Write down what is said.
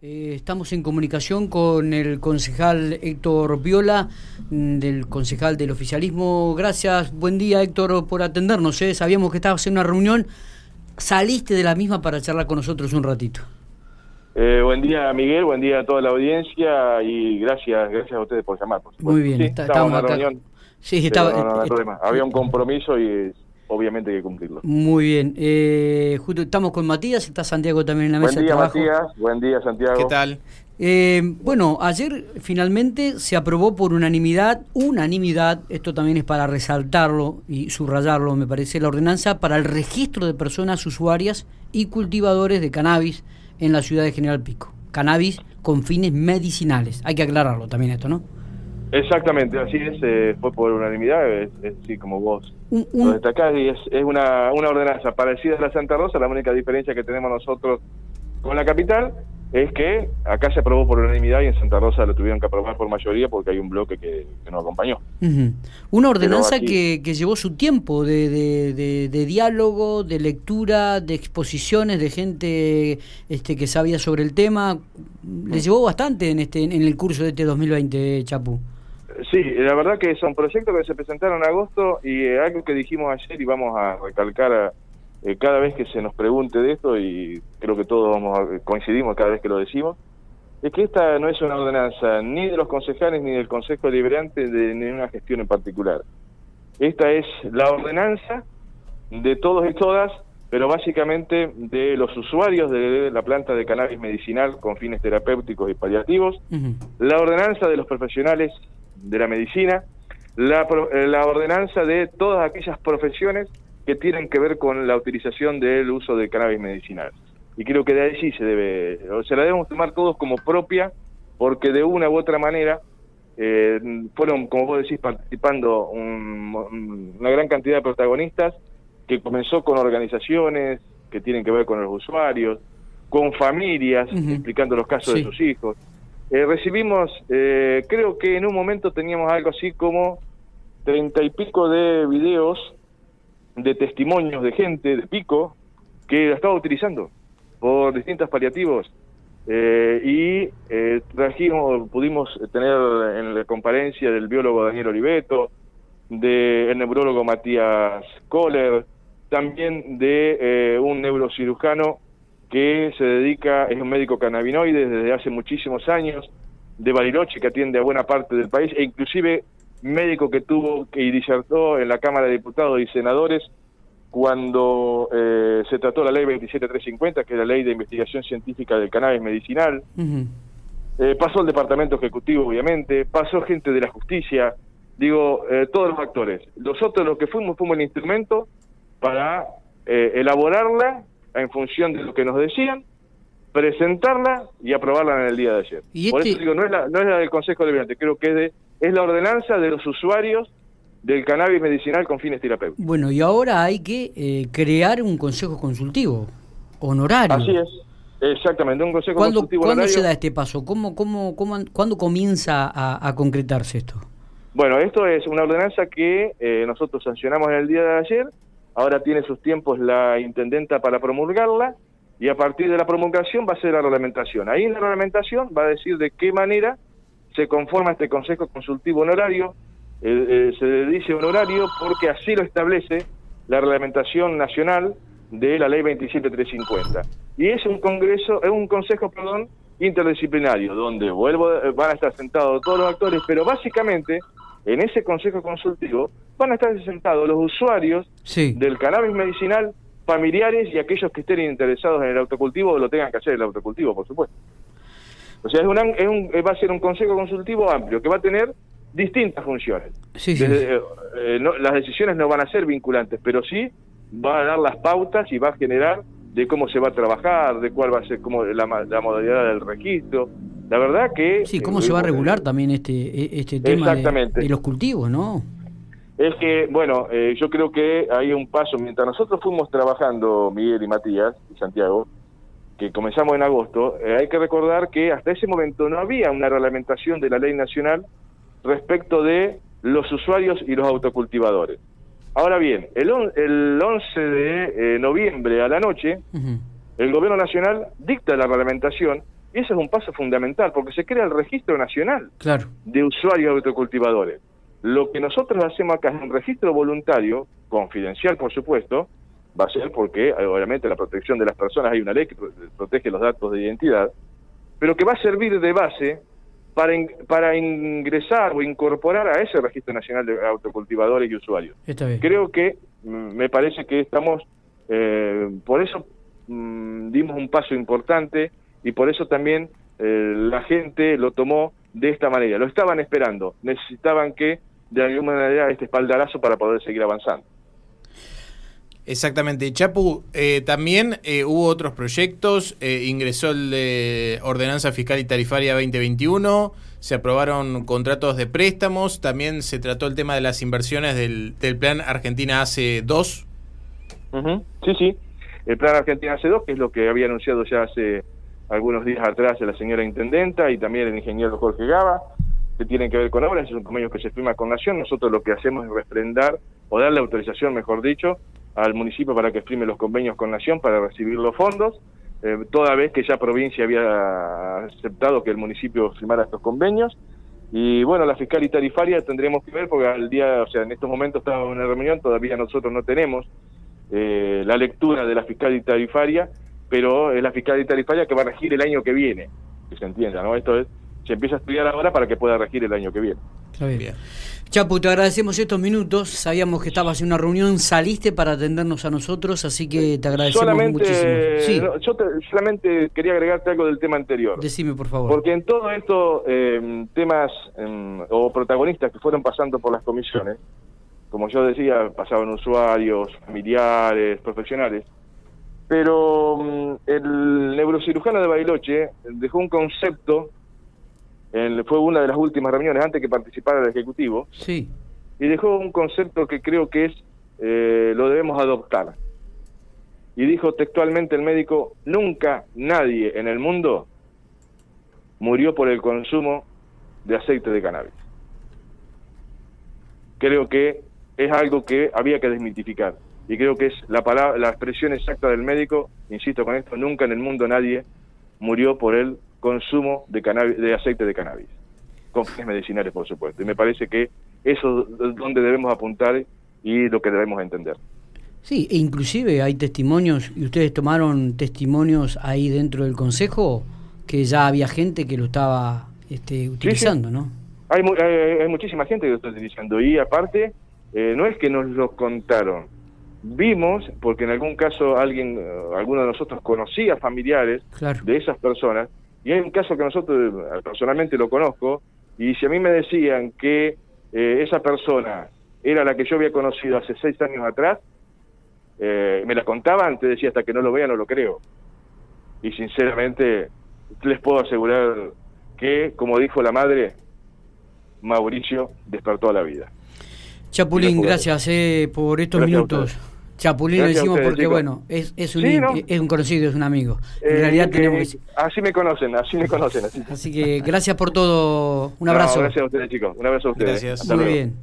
Eh, estamos en comunicación con el concejal Héctor Viola, mm, del concejal del oficialismo. Gracias, buen día Héctor por atendernos. ¿eh? Sabíamos que estabas en una reunión, saliste de la misma para charlar con nosotros un ratito. Eh, buen día Miguel, buen día a toda la audiencia y gracias gracias a ustedes por llamar. Muy bien, estamos en una reunión. Sí, estaba, no, hay problema. Había un compromiso y obviamente hay que cumplirlo. Muy bien. Eh, justo estamos con Matías, está Santiago también en la mesa buen día, de trabajo. Matías, buen día Santiago. ¿Qué tal? Eh, bueno, ayer finalmente se aprobó por unanimidad, unanimidad, esto también es para resaltarlo y subrayarlo, me parece, la ordenanza para el registro de personas usuarias y cultivadores de cannabis en la ciudad de General Pico. Cannabis con fines medicinales. Hay que aclararlo también esto, ¿no? Exactamente, así es, eh, fue por unanimidad, es, así como vos lo destacás, y es, es una, una ordenanza parecida a la Santa Rosa, la única diferencia que tenemos nosotros con la capital es que acá se aprobó por unanimidad y en Santa Rosa lo tuvieron que aprobar por mayoría porque hay un bloque que, que nos acompañó. Una ordenanza que, que, llevó su tiempo de, de, de, diálogo, de lectura, de exposiciones de gente este, que sabía sobre el tema. Le mm. llevó bastante en, este, en el curso de este 2020, Chapu. Sí, la verdad que son proyectos que se presentaron en agosto y eh, algo que dijimos ayer y vamos a recalcar eh, cada vez que se nos pregunte de esto y creo que todos vamos coincidimos cada vez que lo decimos, es que esta no es una ordenanza ni de los concejales ni del Consejo Deliberante de ninguna gestión en particular. Esta es la ordenanza de todos y todas, pero básicamente de los usuarios de la planta de cannabis medicinal con fines terapéuticos y paliativos, la ordenanza de los profesionales de la medicina, la, eh, la ordenanza de todas aquellas profesiones que tienen que ver con la utilización del uso de cannabis medicinal. Y creo que de ahí sí se debe, o se la debemos tomar todos como propia, porque de una u otra manera eh, fueron, como vos decís, participando una gran cantidad de protagonistas, que comenzó con organizaciones que tienen que ver con los usuarios, con familias, explicando los casos de sus hijos. Eh, recibimos, eh, creo que en un momento teníamos algo así como treinta y pico de videos de testimonios de gente de Pico que la estaba utilizando por distintos paliativos. Eh, y trajimos, pudimos tener en la comparencia del biólogo Daniel Oliveto, del neurólogo Matías Kohler, también de un neurocirujano que se dedica, es un médico cannabinoide desde hace muchísimos años, de Bariloche, que atiende a buena parte del país, e inclusive médico que tuvo que disertó en la Cámara de Diputados y Senadores cuando eh, se trató la ley 27350, que es la ley de investigación científica del cannabis medicinal. eh, pasó el Departamento Ejecutivo, obviamente, pasó gente de la justicia, digo, eh, todos los actores. Nosotros lo que fuimos, fuimos el instrumento para eh, elaborarla en función de lo que nos decían, presentarla y aprobarla en el día de ayer. Por este eso digo, no es, la, no es la del Consejo Deliberante, creo que es, de, es la ordenanza de los usuarios del cannabis medicinal con fines terapéuticos. Bueno, y ahora hay que eh, crear un consejo consultivo honorario. Así es, exactamente, un consejo ¿Cuándo, consultivo ¿cuándo honorario. se da este paso? ¿Cómo, cómo, cómo, ¿Cuándo comienza a, a, concretarse esto? Bueno, esto es una ordenanza que eh, nosotros sancionamos en el día de ayer, ahora tiene sus tiempos la intendenta para promulgarla, y a partir de la promulgación va a ser la reglamentación. Ahí en la reglamentación va a decir de qué manera se conforma este Consejo Consultivo Honorario, eh, eh, se dice honorario porque así lo establece la reglamentación nacional de la ley 27350. Y es un congreso, es un consejo, perdón, interdisciplinario, donde vuelvo, van a estar sentados todos los actores, pero básicamente en ese consejo consultivo van a estar sentados los usuarios sí. del cannabis medicinal familiares y aquellos que estén interesados en el autocultivo lo tengan que hacer el autocultivo, por supuesto. O sea, es, una, es un, va a ser un consejo consultivo amplio que va a tener distintas funciones. Sí, sí. Desde, eh, no, las decisiones no van a ser vinculantes, pero sí va a dar las pautas y va a generar de cómo se va a trabajar, de cuál va a ser como la, la modalidad del registro. La verdad que... Sí, cómo eh, se va a regular también este, este tema de, de los cultivos, ¿no? es que, bueno, eh, yo creo que hay un paso, mientras nosotros fuimos trabajando, Miguel y Matías y Santiago, que comenzamos en agosto, eh, hay que recordar que hasta ese momento no había una reglamentación de la ley nacional respecto de los usuarios y los autocultivadores. Ahora bien, el, on, el 11 de noviembre a la noche, uh -huh. el gobierno nacional dicta la reglamentación Y ese es un paso fundamental, porque se crea el registro nacional claro. de usuarios autocultivadores. Lo que nosotros hacemos acá es un registro voluntario, confidencial por supuesto, va a ser porque obviamente la protección de las personas hay una ley que protege los datos de identidad, pero que va a servir de base para, para ingresar o incorporar a ese registro nacional de autocultivadores y usuarios. Creo que mm, me parece que estamos, eh, por eso mm, dimos un paso importante y por eso también eh, la gente lo tomó de esta manera. Lo estaban esperando, necesitaban que de alguna manera este espaldarazo para poder seguir avanzando. Exactamente. Chapu, eh, también eh, hubo otros proyectos, eh, ingresó el de Ordenanza Fiscal y Tarifaria 2021, se aprobaron contratos de préstamos, también se trató el tema de las inversiones del, Plan Argentina hace 2. Sí, sí, el Plan Argentina hace 2, que es lo que había anunciado ya hace algunos días atrás la señora Intendenta y también el ingeniero Jorge Gaba, que tienen que ver con obras, es un convenio que se firma con Nación, nosotros lo que hacemos es refrendar, o darle autorización, mejor dicho, al municipio para que exprime los convenios con Nación para recibir los fondos, eh, toda vez que ya provincia había aceptado que el municipio firmara estos convenios. Y bueno, la fiscal y tarifaria tendremos que ver porque al día, o sea, en estos momentos estamos en una reunión, todavía nosotros no tenemos eh, la lectura de la fiscal y tarifaria, pero es la fiscal y tarifaria que va a regir el año que viene, que se entienda, ¿no? Esto es, se empieza a estudiar ahora para que pueda regir el año que viene. bien. Chapu, te agradecemos estos minutos. Sabíamos que estabas en una reunión, saliste para atendernos a nosotros, así que te agradecemos muchísimo. yo solamente quería agregarte algo del tema anterior. Decime, por favor. Porque en todo esto, eh, temas em, o protagonistas que fueron pasando por las comisiones, como yo decía, pasaban usuarios, familiares, profesionales, pero mm, el neurocirujano de Bailoche dejó un concepto fue una de las últimas reuniones antes que participara el Ejecutivo. Sí. Y dejó un concepto que creo que es, eh, lo debemos adoptar. Y dijo textualmente el médico, nunca nadie en el mundo murió por el consumo de aceite de cannabis. Creo que es algo que había que desmitificar. Y creo que es la, palabra, la expresión exacta del médico, insisto con esto, nunca en el mundo nadie murió por el consumo de, de aceite de cannabis, con fines medicinales, por supuesto. Y me parece que eso es donde debemos apuntar y lo que debemos entender. Sí, e inclusive hay testimonios, y ustedes tomaron testimonios ahí dentro del Consejo, que ya había gente que lo estaba este, utilizando, ¿no? Hay, hay, muchísima gente que lo está utilizando y aparte, eh, no es que nos lo contaron, vimos, porque en algún caso alguien, eh, alguno de nosotros conocía familiares de esas personas, y hay un caso que nosotros eh, personalmente lo conozco, y si a mí me decían que eh, esa persona era la que yo había conocido hace seis años atrás, eh, me la contaban, te decía hasta que no lo vea no lo creo. Y sinceramente les puedo asegurar que, como dijo la madre, Mauricio despertó a la vida. Chapulín, gracias por estos minutos. Chapulín lo decimos porque, bueno, es, es, un, es un conocido, es un amigo. En eh, realidad tenemos que... Así me conocen, así me conocen. Así, que gracias por todo. Un abrazo. gracias a ustedes, chicos. Un abrazo a ustedes. Gracias. Muy bien.